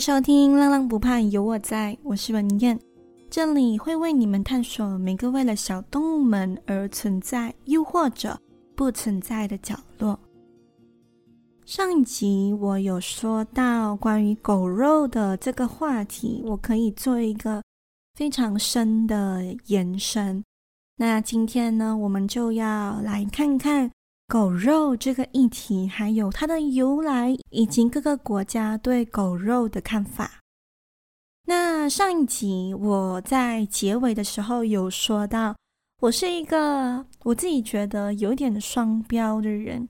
收听《浪浪不怕有我在》，我是文燕，这里会为你们探索每个为了小动物们而存在，又或者不存在的角落。上一集我有说到关于狗肉的这个话题，我可以做一个非常深的延伸。那今天呢，我们就要来看看。狗肉这个议题，还有它的由来，以及各个国家对狗肉的看法。那上一集我在结尾的时候有说到，我是一个我自己觉得有点双标的人，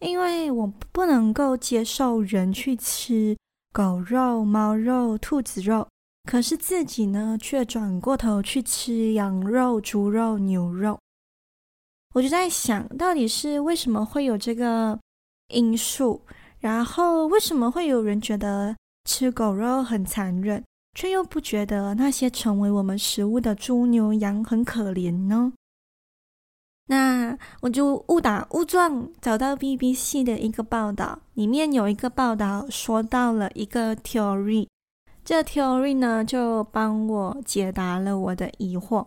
因为我不能够接受人去吃狗肉、猫肉、兔子肉，可是自己呢却转过头去吃羊肉、猪肉、牛肉。我就在想，到底是为什么会有这个因素？然后为什么会有人觉得吃狗肉很残忍，却又不觉得那些成为我们食物的猪、牛、羊很可怜呢？那我就误打误撞找到 BBC 的一个报道，里面有一个报道说到了一个 theory，这 theory 呢就帮我解答了我的疑惑。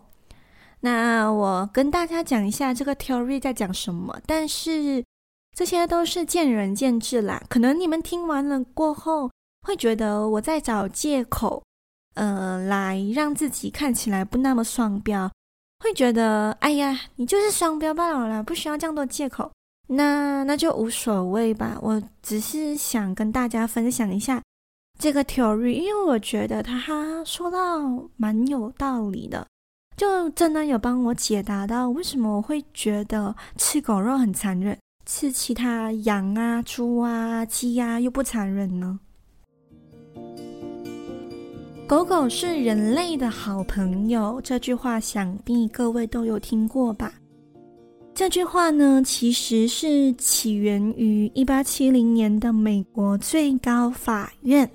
那我跟大家讲一下这个 theory 在讲什么，但是这些都是见仁见智啦。可能你们听完了过后，会觉得我在找借口，呃，来让自己看起来不那么双标，会觉得哎呀，你就是双标罢了啦，不需要这样多借口。那那就无所谓吧。我只是想跟大家分享一下这个 theory，因为我觉得他说到蛮有道理的。就真的有帮我解答到为什么我会觉得吃狗肉很残忍，吃其他羊啊、猪啊、鸡啊又不残忍呢？狗狗是人类的好朋友，这句话想必各位都有听过吧？这句话呢，其实是起源于一八七零年的美国最高法院。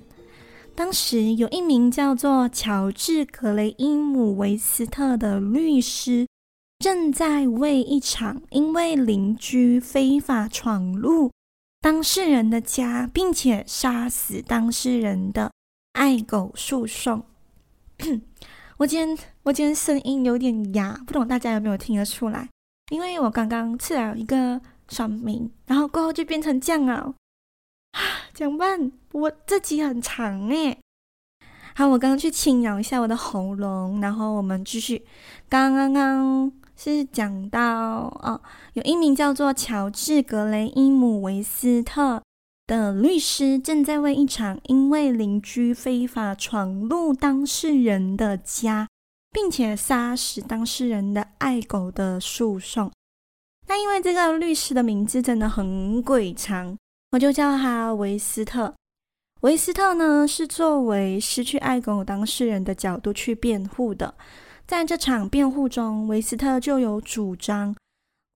当时有一名叫做乔治·格雷伊姆·维斯特的律师，正在为一场因为邻居非法闯入当事人的家，并且杀死当事人的爱狗诉讼。我今天我今天声音有点哑，不懂大家有没有听得出来？因为我刚刚吃了一个酸民，然后过后就变成酱啊。啊，怎么办？我这集很长诶。好，我刚刚去轻咬一下我的喉咙，然后我们继续。刚刚刚是讲到哦，有一名叫做乔治·格雷伊姆·维斯特的律师正在为一场因为邻居非法闯入当事人的家，并且杀死当事人的爱狗的诉讼。那因为这个律师的名字真的很鬼长。我就叫他维斯特。维斯特呢，是作为失去爱狗当事人的角度去辩护的。在这场辩护中，维斯特就有主张：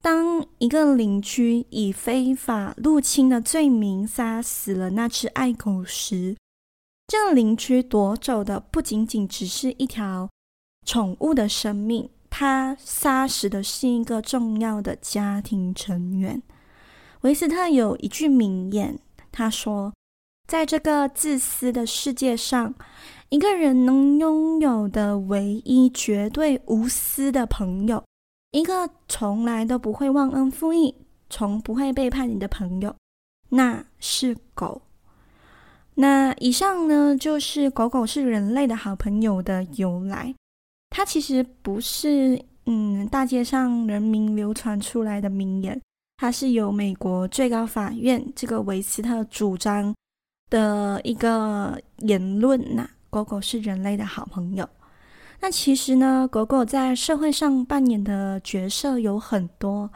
当一个邻居以非法入侵的罪名杀死了那只爱狗时，这个邻居夺走的不仅仅只是一条宠物的生命，他杀死的是一个重要的家庭成员。维斯特有一句名言，他说：“在这个自私的世界上，一个人能拥有的唯一绝对无私的朋友，一个从来都不会忘恩负义、从不会背叛你的朋友，那是狗。”那以上呢，就是狗狗是人类的好朋友的由来。它其实不是嗯大街上人民流传出来的名言。它是由美国最高法院这个维斯特主张的一个言论呐。狗狗是人类的好朋友。那其实呢，狗狗在社会上扮演的角色有很多。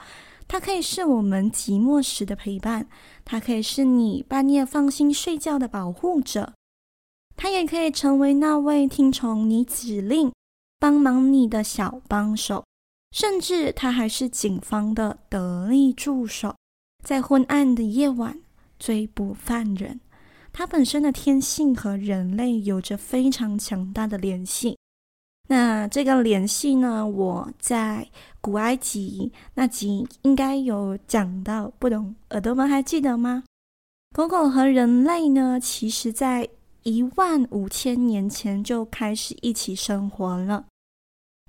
它可以是我们寂寞时的陪伴，它可以是你半夜放心睡觉的保护者，它也可以成为那位听从你指令、帮忙你的小帮手。甚至他还是警方的得力助手，在昏暗的夜晚追捕犯人。他本身的天性和人类有着非常强大的联系。那这个联系呢，我在古埃及那集应该有讲到，不懂耳朵们还记得吗？狗狗和人类呢，其实在一万五千年前就开始一起生活了。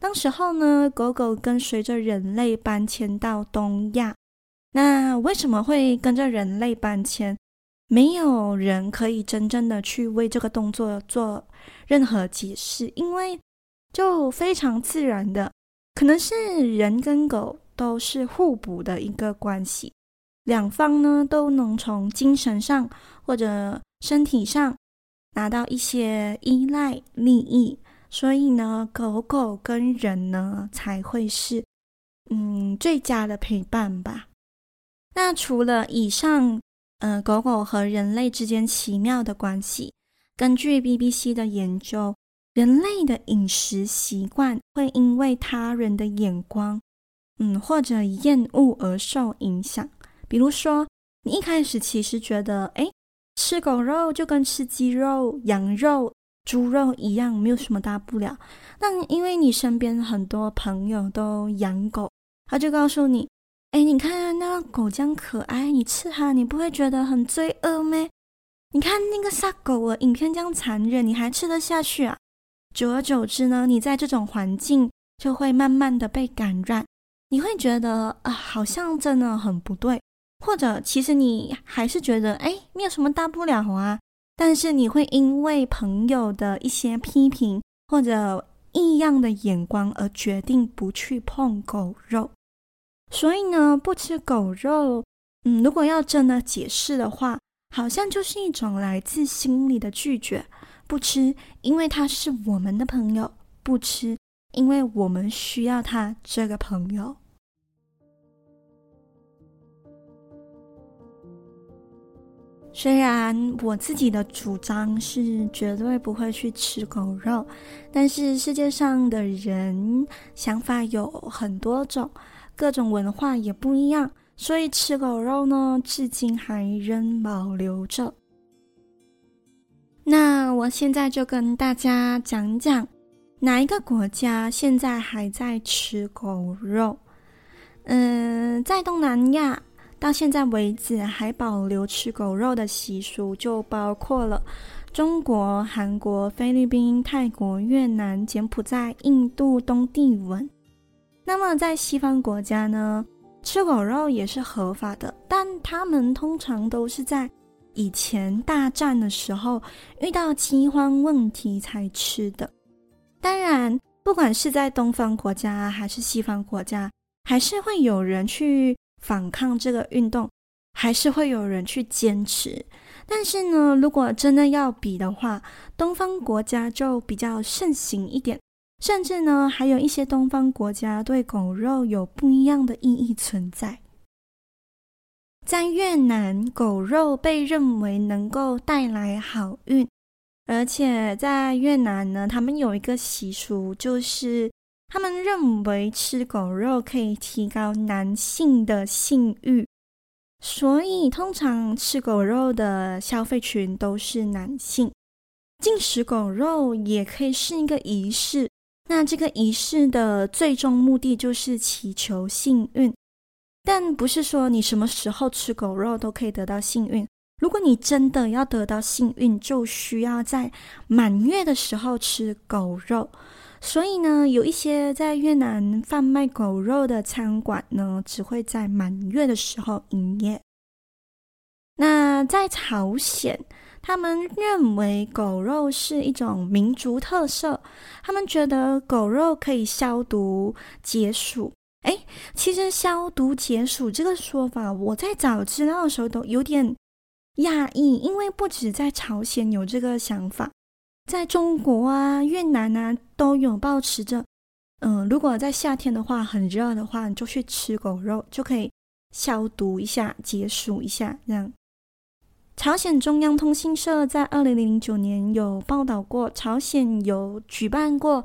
当时候呢，狗狗跟随着人类搬迁到东亚。那为什么会跟着人类搬迁？没有人可以真正的去为这个动作做任何解释，因为就非常自然的，可能是人跟狗都是互补的一个关系。两方呢都能从精神上或者身体上拿到一些依赖利益，所以呢，狗狗跟人呢才会是嗯最佳的陪伴吧。那除了以上，呃，狗狗和人类之间奇妙的关系，根据 BBC 的研究，人类的饮食习惯会因为他人的眼光，嗯，或者厌恶而受影响。比如说，你一开始其实觉得，哎，吃狗肉就跟吃鸡肉、羊肉、猪肉一样，没有什么大不了。那因为你身边很多朋友都养狗，他就告诉你，哎，你看那个狗这样可爱，你吃它，你不会觉得很罪恶吗？你看那个杀狗的影片这样残忍，你还吃得下去啊？久而久之呢，你在这种环境就会慢慢的被感染，你会觉得啊，好像真的很不对。或者，其实你还是觉得，哎，没有什么大不了啊。但是你会因为朋友的一些批评或者异样的眼光而决定不去碰狗肉。所以呢，不吃狗肉，嗯，如果要真的解释的话，好像就是一种来自心里的拒绝。不吃，因为他是我们的朋友；不吃，因为我们需要他这个朋友。虽然我自己的主张是绝对不会去吃狗肉，但是世界上的人想法有很多种，各种文化也不一样，所以吃狗肉呢，至今还仍保留着。那我现在就跟大家讲讲，哪一个国家现在还在吃狗肉？嗯，在东南亚。到现在为止，还保留吃狗肉的习俗，就包括了中国、韩国、菲律宾、泰国、越南、柬埔寨、印度、东帝汶。那么在西方国家呢，吃狗肉也是合法的，但他们通常都是在以前大战的时候遇到饥荒问题才吃的。当然，不管是在东方国家还是西方国家，还是会有人去。反抗这个运动，还是会有人去坚持。但是呢，如果真的要比的话，东方国家就比较盛行一点，甚至呢，还有一些东方国家对狗肉有不一样的意义存在。在越南，狗肉被认为能够带来好运，而且在越南呢，他们有一个习俗，就是。他们认为吃狗肉可以提高男性的性欲，所以通常吃狗肉的消费群都是男性。进食狗肉也可以是一个仪式，那这个仪式的最终目的就是祈求幸运，但不是说你什么时候吃狗肉都可以得到幸运。如果你真的要得到幸运，就需要在满月的时候吃狗肉。所以呢，有一些在越南贩卖狗肉的餐馆呢，只会在满月的时候营业。那在朝鲜，他们认为狗肉是一种民族特色，他们觉得狗肉可以消毒解暑。诶，其实消毒解暑这个说法，我在找资料的时候都有点亚裔，因为不止在朝鲜有这个想法。在中国啊、越南啊，都有抱持着，嗯、如果在夏天的话很热的话，你就去吃狗肉，就可以消毒一下、解暑一下。这样，朝鲜中央通讯社在二零零九年有报道过，朝鲜有举办过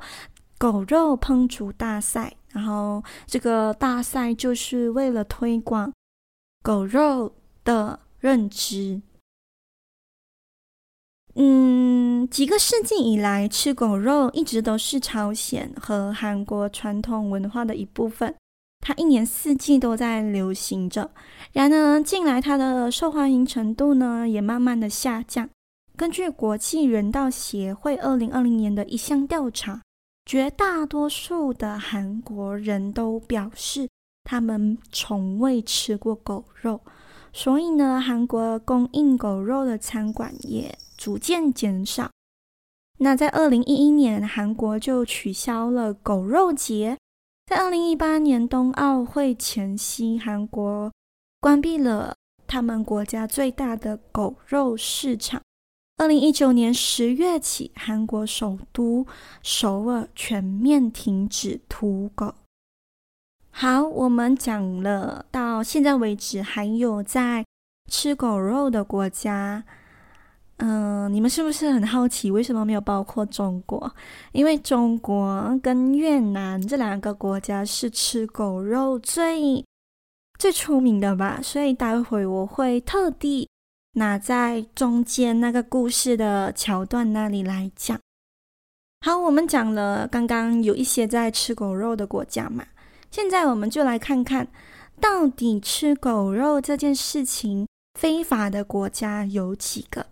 狗肉烹煮大赛，然后这个大赛就是为了推广狗肉的认知。嗯，几个世纪以来，吃狗肉一直都是朝鲜和韩国传统文化的一部分。它一年四季都在流行着。然而，近来它的受欢迎程度呢，也慢慢的下降。根据国际人道协会二零二零年的一项调查，绝大多数的韩国人都表示他们从未吃过狗肉，所以呢，韩国供应狗肉的餐馆也逐渐减少。那在二零一一年，韩国就取消了狗肉节。在二零一八年冬奥会前夕，韩国关闭了他们国家最大的狗肉市场。二零一九年十月起，韩国首都首尔全面停止屠狗。好，我们讲了到现在为止，还有在吃狗肉的国家，嗯、你们是不是很好奇为什么没有包括中国？因为中国跟越南这两个国家是吃狗肉最最出名的吧，所以待会我会特地。拿在中间那个故事的桥段那里来讲，好，我们讲了刚刚有一些在吃狗肉的国家嘛，现在我们就来看看到底吃狗肉这件事情非法的国家有几个。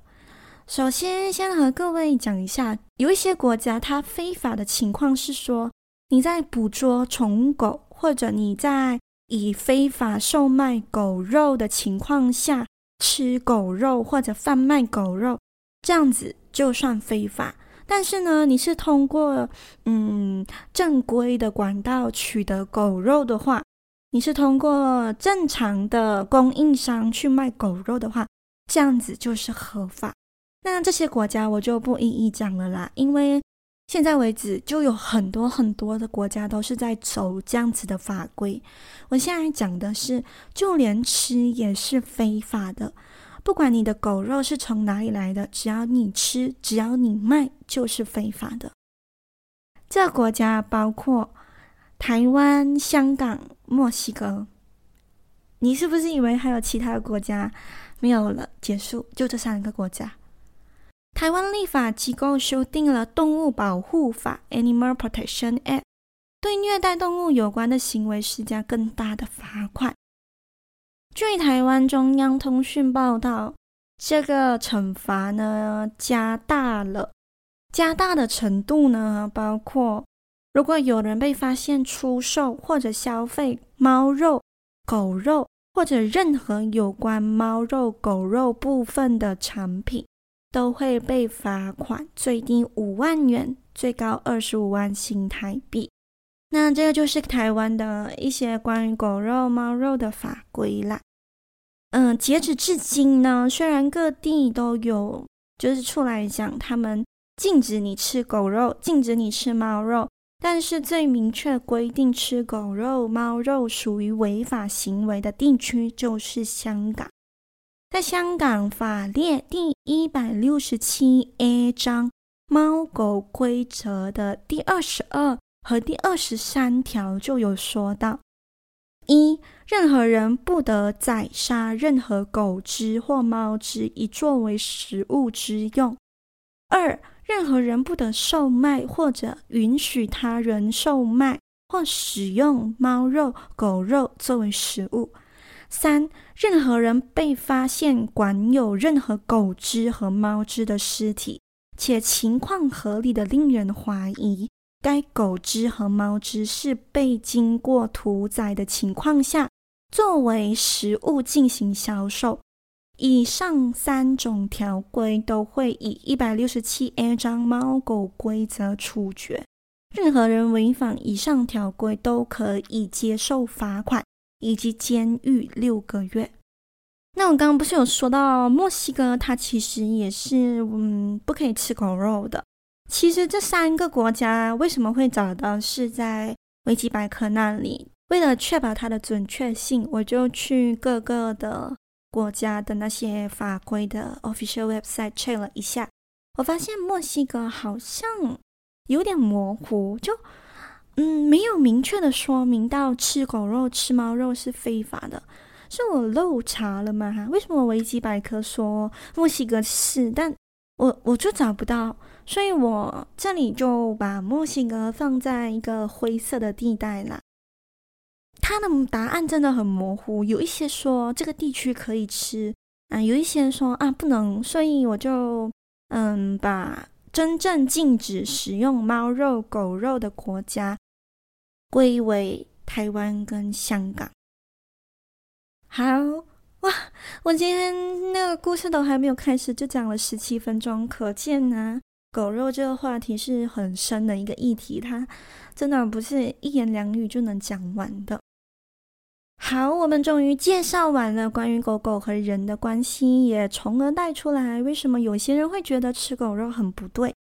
首先，先和各位讲一下，有一些国家它非法的情况是说，你在捕捉宠物狗，或者你在以非法售卖狗肉的情况下。吃狗肉或者贩卖狗肉，这样子就算非法。但是呢，你是通过嗯正规的管道取得狗肉的话，你是通过正常的供应商去卖狗肉的话，这样子就是合法。那这些国家我就不一一讲了啦，因为。现在为止，就有很多很多的国家都是在走这样子的法规。我现在讲的是，就连吃也是非法的。不管你的狗肉是从哪里来的，只要你吃，只要你卖，就是非法的。这国家包括台湾、香港、墨西哥。你是不是以为还有其他国家？没有了，结束，就这三个国家。台湾立法机构修订了《动物保护法》（Animal Protection Act），对虐待动物有关的行为施加更大的罚款。据台湾中央通讯报道，这个惩罚呢加大了，加大的程度呢包括，如果有人被发现出售或者消费猫肉、狗肉或者任何有关猫肉、狗肉部分的产品。都会被罚款，最低五万元，最高二十五万新台币。那这个就是台湾的一些关于狗肉、猫肉的法规啦。嗯，截止至今呢，虽然各地都有就是出来讲，他们禁止你吃狗肉，禁止你吃猫肉，但是最明确规定吃狗肉、猫肉属于违法行为的地区就是香港。在香港法列第一百六十七 A 章《猫狗规则》的第二十二和第二十三条就有说到：一、任何人不得宰杀任何狗只或猫只以作为食物之用；二、任何人不得售卖或者允许他人售卖或使用猫肉、狗肉作为食物。三、任何人被发现管有任何狗只和猫只的尸体，且情况合理的令人怀疑该狗只和猫只是被经过屠宰的情况下作为食物进行销售，以上三种条规都会以一百六十七 A 章猫狗规则处决。任何人违反以上条规都可以接受罚款。以及监狱六个月。那我刚刚不是有说到墨西哥，它其实也是嗯不可以吃狗肉的。其实这三个国家为什么会找到是在维基百科那里？为了确保它的准确性，我就去各个的国家的那些法规的 official website check 了一下。我发现墨西哥好像有点模糊，就。嗯，没有明确的说明到吃狗肉、吃猫肉是非法的，是我漏查了吗？为什么维基百科说墨西哥是，但我我就找不到，所以我这里就把墨西哥放在一个灰色的地带啦。他的答案真的很模糊，有一些说这个地区可以吃啊，有一些说啊不能，所以我就嗯，把真正禁止使用猫肉、狗肉的国家归为台湾跟香港。好哇，我今天那个故事都还没有开始，就讲了十七分钟，可见呢、啊，狗肉这个话题是很深的一个议题，它真的不是一言两语就能讲完的。好，我们终于介绍完了关于狗狗和人的关系，也从而带出来为什么有些人会觉得吃狗肉很不对。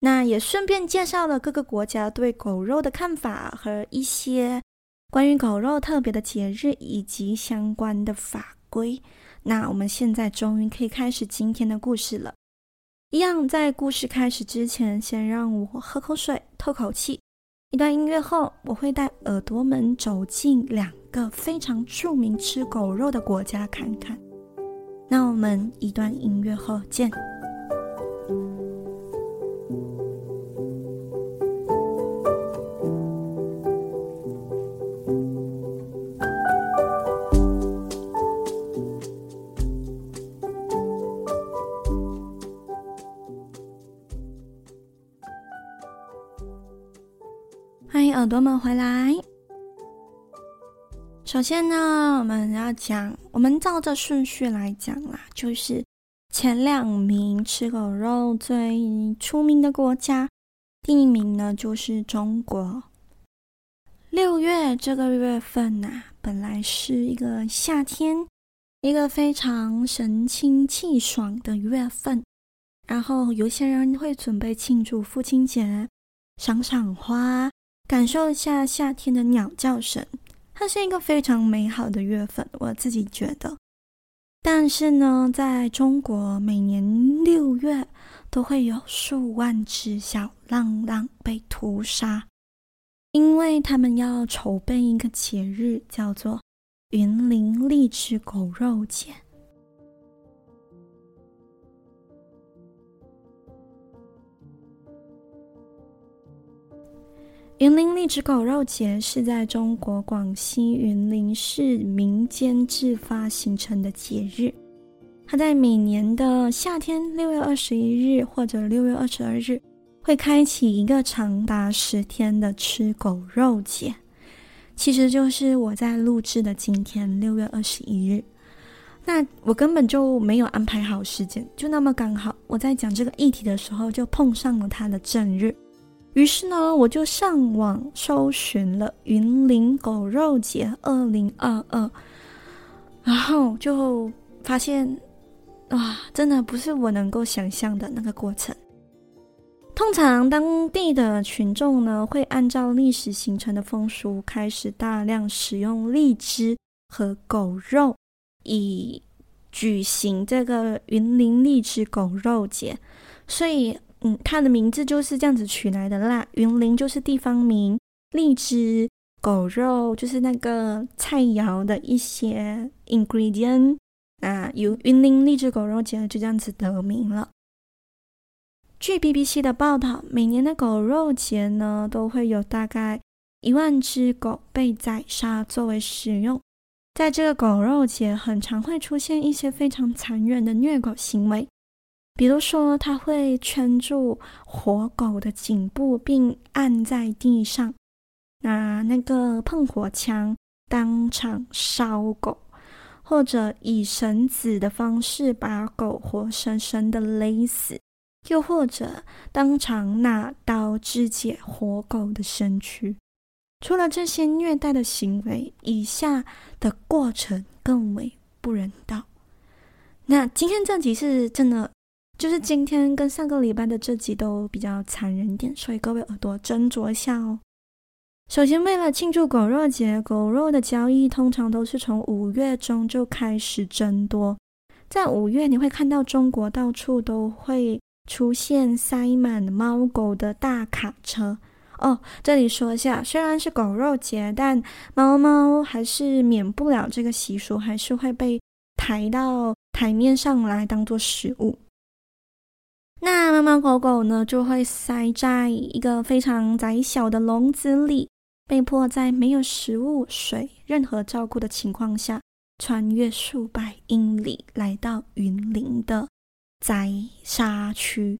那也顺便介绍了各个国家对狗肉的看法和一些关于狗肉特别的节日以及相关的法规。那我们现在终于可以开始今天的故事了。一样，在故事开始之前，先让我喝口水，透口气。一段音乐后，我会带耳朵们走进两个非常著名吃狗肉的国家看看。那我们一段音乐后见。首先呢，我们要讲，我们照着顺序来讲啦，就是前两名吃狗肉最出名的国家，第一名呢就是中国。六月这个月份呐，本来是一个夏天，一个非常神清气爽的月份，然后有些人会准备庆祝父亲节，赏赏花。感受一下夏天的鸟叫声，它是一个非常美好的月份，我自己觉得。但是呢，在中国，每年六月都会有数万只小浪浪被屠杀，因为他们要筹备一个节日，叫做云林荔枝狗肉节。云林荔枝狗肉节是在中国广西云林市民间自发形成的节日，它在每年的夏天六月二十一日或者六月二十二日会开启一个长达十天的吃狗肉节，其实就是我在录制的今天六月二十一日。那我根本就没有安排好时间，就那么刚好我在讲这个议题的时候就碰上了它的正日。于是呢，我就上网搜寻了“云林狗肉节二零二二”，然后就发现，哇，真的不是我能够想象的那个过程。通常当地的群众呢，会按照历史形成的风俗，开始大量使用荔枝和狗肉，以举行这个云林荔枝狗肉节，所以。嗯，它的名字就是这样子取来的啦。云林就是地方名，荔枝狗肉就是那个菜肴的一些 ingredient 啊，由云林荔枝狗肉节就这样子得名了。据 BBC 的报道，每年的狗肉节呢，都会有大概一万只狗被宰杀作为食用。在这个狗肉节，很常会出现一些非常残忍的虐狗行为。比如说，他会圈住活狗的颈部，并按在地上，拿那个喷火枪当场烧狗，或者以绳子的方式把狗活生生的勒死，又或者当场拿刀肢解活狗的身躯。除了这些虐待的行为，以下的过程更为不人道。那今天这集是真的。就是今天跟上个礼拜的这集都比较残忍点，所以各位耳朵斟酌一下哦。首先，为了庆祝狗肉节，狗肉的交易通常都是从五月中就开始增多。在五月，你会看到中国到处都会出现塞满猫狗的大卡车哦。这里说一下，虽然是狗肉节，但猫猫还是免不了这个习俗，还是会被抬到台面上来当做食物。那猫猫狗狗呢，就会塞在一个非常窄小的笼子里，被迫在没有食物、水、任何照顾的情况下，穿越数百英里来到云林的宰杀区。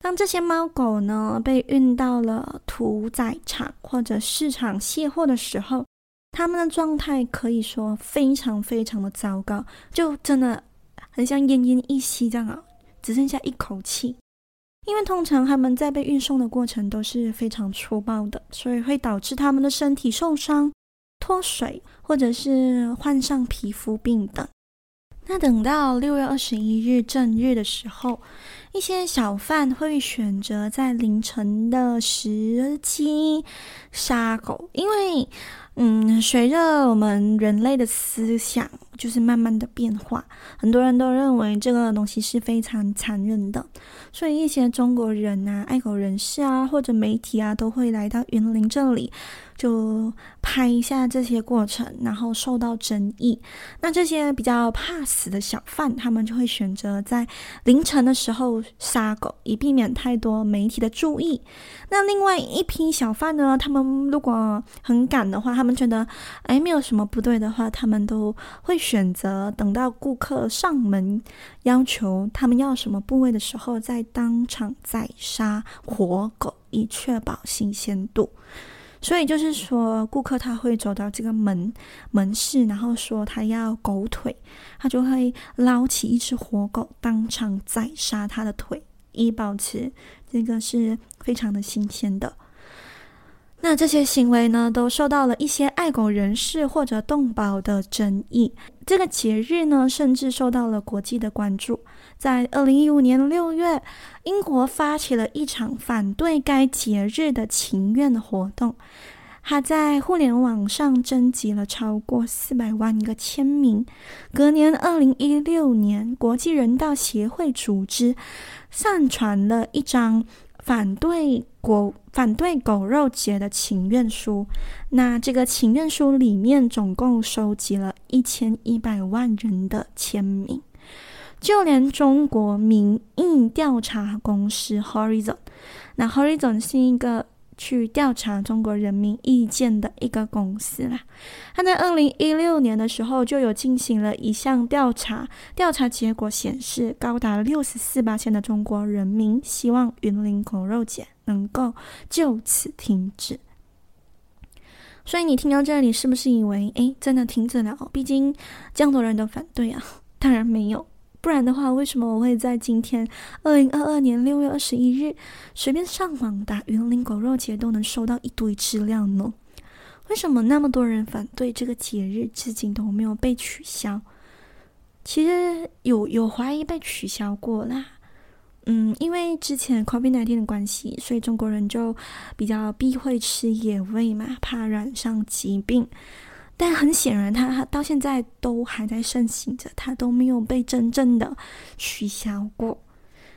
当这些猫狗呢被运到了屠宰场或者市场卸货的时候，它们的状态可以说非常非常的糟糕，就真的很像奄奄一息这样啊，只剩下一口气。因为通常他们在被运送的过程都是非常粗暴的，所以会导致他们的身体受伤、脱水，或者是患上皮肤病等。那等到六月二十一日正日的时候，一些小贩会选择在凌晨的时机杀狗，因为，嗯，随着我们人类的思想就是慢慢的变化，很多人都认为这个东西是非常残忍的，所以一些中国人啊、爱狗人士啊或者媒体啊都会来到云林这里。就拍一下这些过程，然后受到争议。那这些比较怕死的小贩，他们就会选择在凌晨的时候杀狗，以避免太多媒体的注意。那另外一批小贩呢，他们如果很赶的话，他他们觉得哎没有什么不对的话，他们都会选择等到顾客上门要求他们要什么部位的时候，再当场宰杀活狗，以确保新鲜度。所以就是说，顾客他会走到这个门门市，然后说他要狗腿，他就会捞起一只活狗，当场宰杀他的腿，以保持这个是非常的新鲜的。那这些行为呢，都受到了一些爱狗人士或者动保的争议。这个节日呢，甚至受到了国际的关注。在二零一五年六月，英国发起了一场反对该节日的请愿活动。他在互联网上征集了超过四百万个签名。隔年，二零一六年，国际人道协会组织上传了一张。反对狗反对狗肉节的请愿书，那这个请愿书里面总共收集了一千一百万人的签名，就连中国民意调查公司 Horizon，那 Horizon 是一个。去调查中国人民意见的一个公司啦，他在二零一六年的时候就有进行了一项调查，调查结果显示，高达六十四%的中国人民希望云林狗肉节能够就此停止。所以你听到这里，是不是以为，诶，真的停止了？毕竟这样多人都反对啊？当然没有。不然的话，为什么我会在今天二零二二年六月二十一日随便上网打“云林狗肉节”都能收到一堆资料呢？为什么那么多人反对这个节日，至今都没有被取消？其实有有怀疑被取消过啦。嗯，因为之前 COVID-19 的关系，所以中国人就比较避讳吃野味嘛，怕染上疾病。但很显然，它到现在都还在盛行着，它都没有被真正的取消过。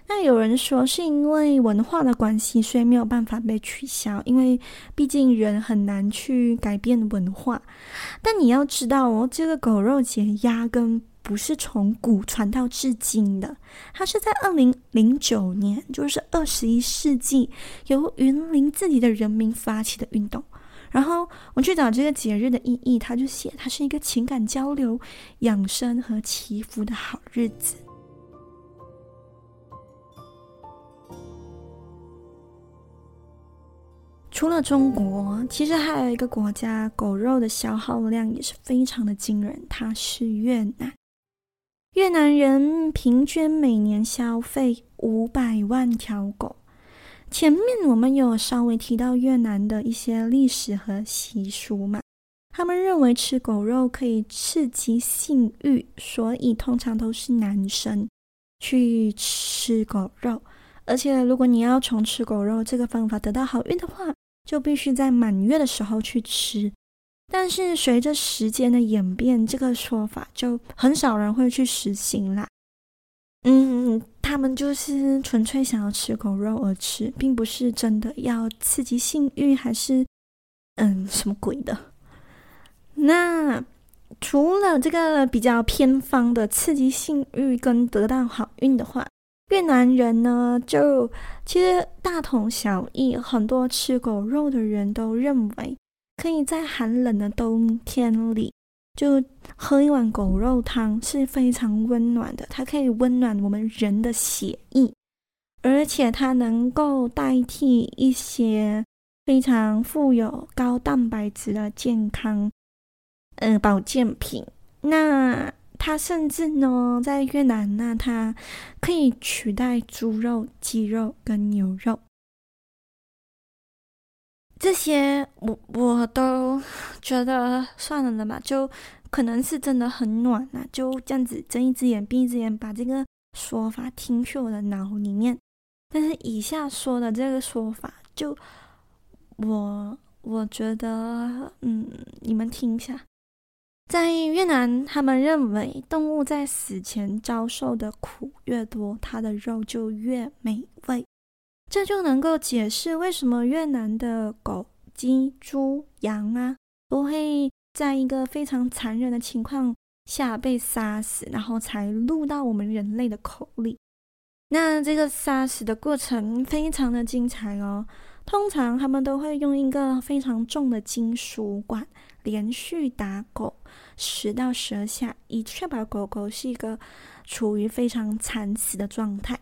那有人说是因为文化的关系，所以没有办法被取消，因为毕竟人很难去改变文化。但你要知道哦，这个狗肉节压根不是从古传到至今的，它是在二零零九年，就是二十一世纪，由云林自己的人民发起的运动。然后我去找这个节日的意义，他就写它是一个情感交流、养生和祈福的好日子。除了中国，其实还有一个国家狗肉的消耗量也是非常的惊人，它是越南。越南人平均每年消费五百万条狗。前面我们有稍微提到越南的一些历史和习俗嘛，他们认为吃狗肉可以刺激性欲，所以通常都是男生去吃狗肉。而且如果你要从吃狗肉这个方法得到好运的话，就必须在满月的时候去吃。但是随着时间的演变，这个说法就很少人会去实行啦。嗯。他们就是纯粹想要吃狗肉而吃，并不是真的要刺激性欲，还是嗯什么鬼的。那除了这个比较偏方的刺激性欲跟得到好运的话，越南人呢就其实大同小异。很多吃狗肉的人都认为，可以在寒冷的冬天里就喝一碗狗肉汤是非常温暖的，它可以温暖我们人的血液，而且它能够代替一些非常富有高蛋白质的健康，呃，保健品。那它甚至呢，在越南，那它可以取代猪肉、鸡肉跟牛肉。这些我我都觉得算了了吧，就可能是真的很暖啊，就这样子睁一只眼闭一只眼，把这个说法听去我的脑里面。但是以下说的这个说法，就我我觉得，嗯，你们听一下，在越南，他们认为动物在死前遭受的苦越多，它的肉就越美味。这就能够解释为什么越南的狗、鸡、猪、羊啊，都会在一个非常残忍的情况下被杀死，然后才入到我们人类的口里。那这个杀死的过程非常的精彩哦。通常他们都会用一个非常重的金属管连续打狗十到十二下，以确保狗狗是一个处于非常惨死的状态。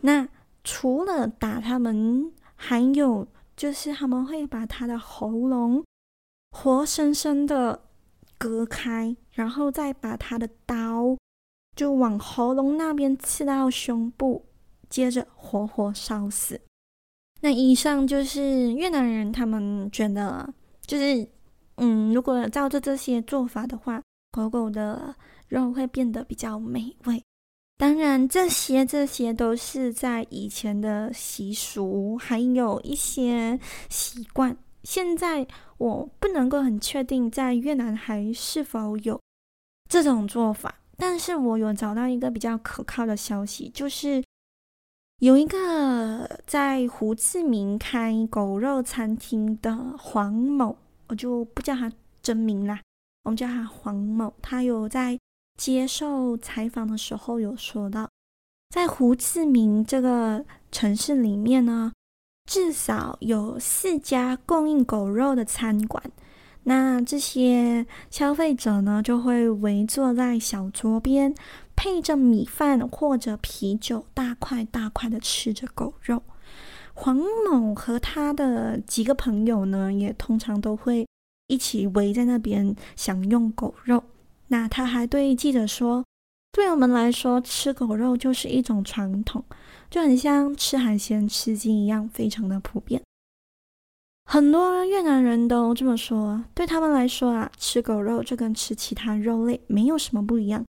那除了打他们，还有就是他们会把他的喉咙活生生的割开，然后再把他的刀就往喉咙那边刺到胸部，接着活活烧死。那以上就是越南人他们觉得，就是嗯，如果照着这些做法的话，狗狗的肉会变得比较美味。当然，这些这些都是在以前的习俗，还有一些习惯。现在我不能够很确定在越南还是否有这种做法，但是我有找到一个比较可靠的消息，就是有一个在胡志明开狗肉餐厅的黄某，我就不叫他真名啦，我们叫他黄某，他有在。接受采访的时候有说到，在胡志明这个城市里面呢，至少有四家供应狗肉的餐馆。那这些消费者呢，就会围坐在小桌边，配着米饭或者啤酒，大块大块的吃着狗肉。黄某和他的几个朋友呢，也通常都会一起围在那边享用狗肉。那他还对记者说：“对我们来说，吃狗肉就是一种传统，就很像吃海鲜、吃鸡一样，非常的普遍。很多越南人都这么说，对他们来说啊，吃狗肉就跟吃其他肉类没有什么不一样。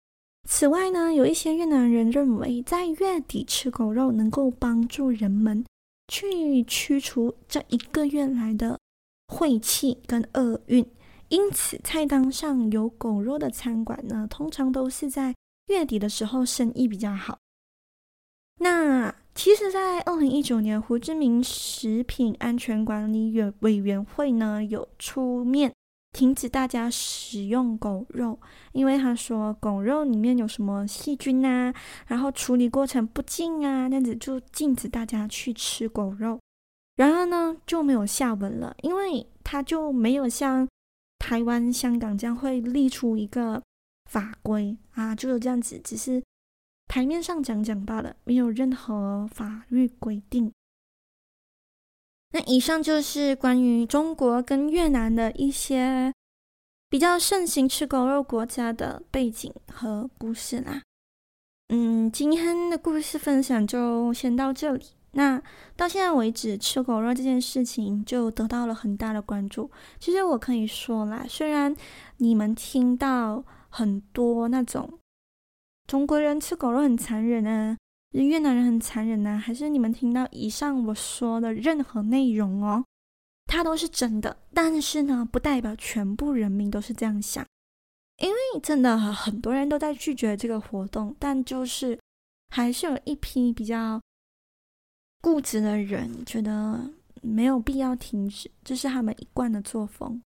此外呢，有一些越南人认为，在月底吃狗肉能够帮助人们去驱除这一个月来的晦气跟厄运。”因此，菜单上有狗肉的餐馆呢，通常都是在月底的时候生意比较好。那其实，在二零一九年，胡志明食品安全管理委委员会呢有出面停止大家使用狗肉，因为他说狗肉里面有什么细菌啊，然后处理过程不净啊，这样子就禁止大家去吃狗肉。然而呢，就没有下文了，因为他就没有像。台湾、香港将会立出一个法规啊，就是这样子，只是台面上讲讲罢了，没有任何法律规定。那以上就是关于中国跟越南的一些比较盛行吃狗肉国家的背景和故事啦。嗯，今天的故事分享就先到这里。那到现在为止，吃狗肉这件事情就得到了很大的关注。其实我可以说啦，虽然你们听到很多那种中国人吃狗肉很残忍啊，越南人很残忍啊，还是你们听到以上我说的任何内容哦，它都是真的。但是呢，不代表全部人民都是这样想，因为真的很多人都在拒绝这个活动，但就是还是有一批比较。固执的人觉得没有必要停止，这是他们一贯的作风。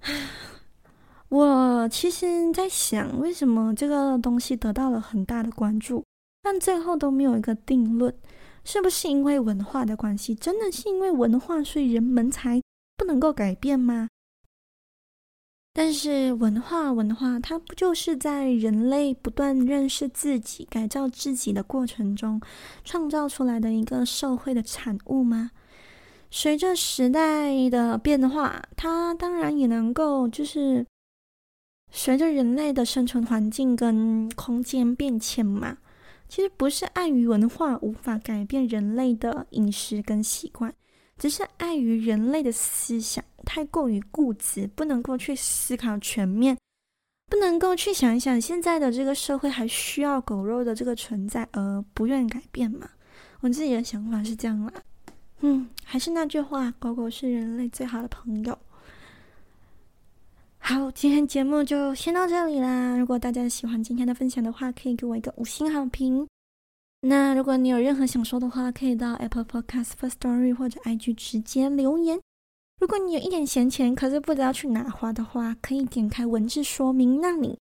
我其实在想，为什么这个东西得到了很大的关注，但最后都没有一个定论？是不是因为文化的关系？真的是因为文化，所以人们才不能够改变吗？但是文化，文化它不就是在人类不断认识自己、改造自己的过程中创造出来的一个社会的产物吗？随着时代的变化，它当然也能够就是随着人类的生存环境跟空间变迁嘛。其实不是碍于文化无法改变人类的饮食跟习惯。只是碍于人类的思想太过于固执，不能够去思考全面，不能够去想一想现在的这个社会还需要狗肉的这个存在，而不愿改变嘛。我自己的想法是这样啦。嗯，还是那句话，狗狗是人类最好的朋友。好，今天节目就先到这里啦。如果大家喜欢今天的分享的话，可以给我一个五星好评。那如果你有任何想说的话，可以到 Apple Podcast Firstory 或者 IG 直接留言。如果你有一点闲钱，可是不知道去哪花的话，可以点开文字说明那里，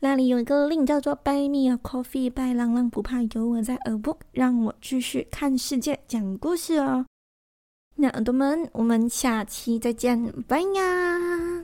那里有一个 link 叫做 Buy Me a Coffee，拜浪浪不怕有我在耳 book，让我继续看世界讲故事哦。那耳朵们，我们下期再见，拜呀。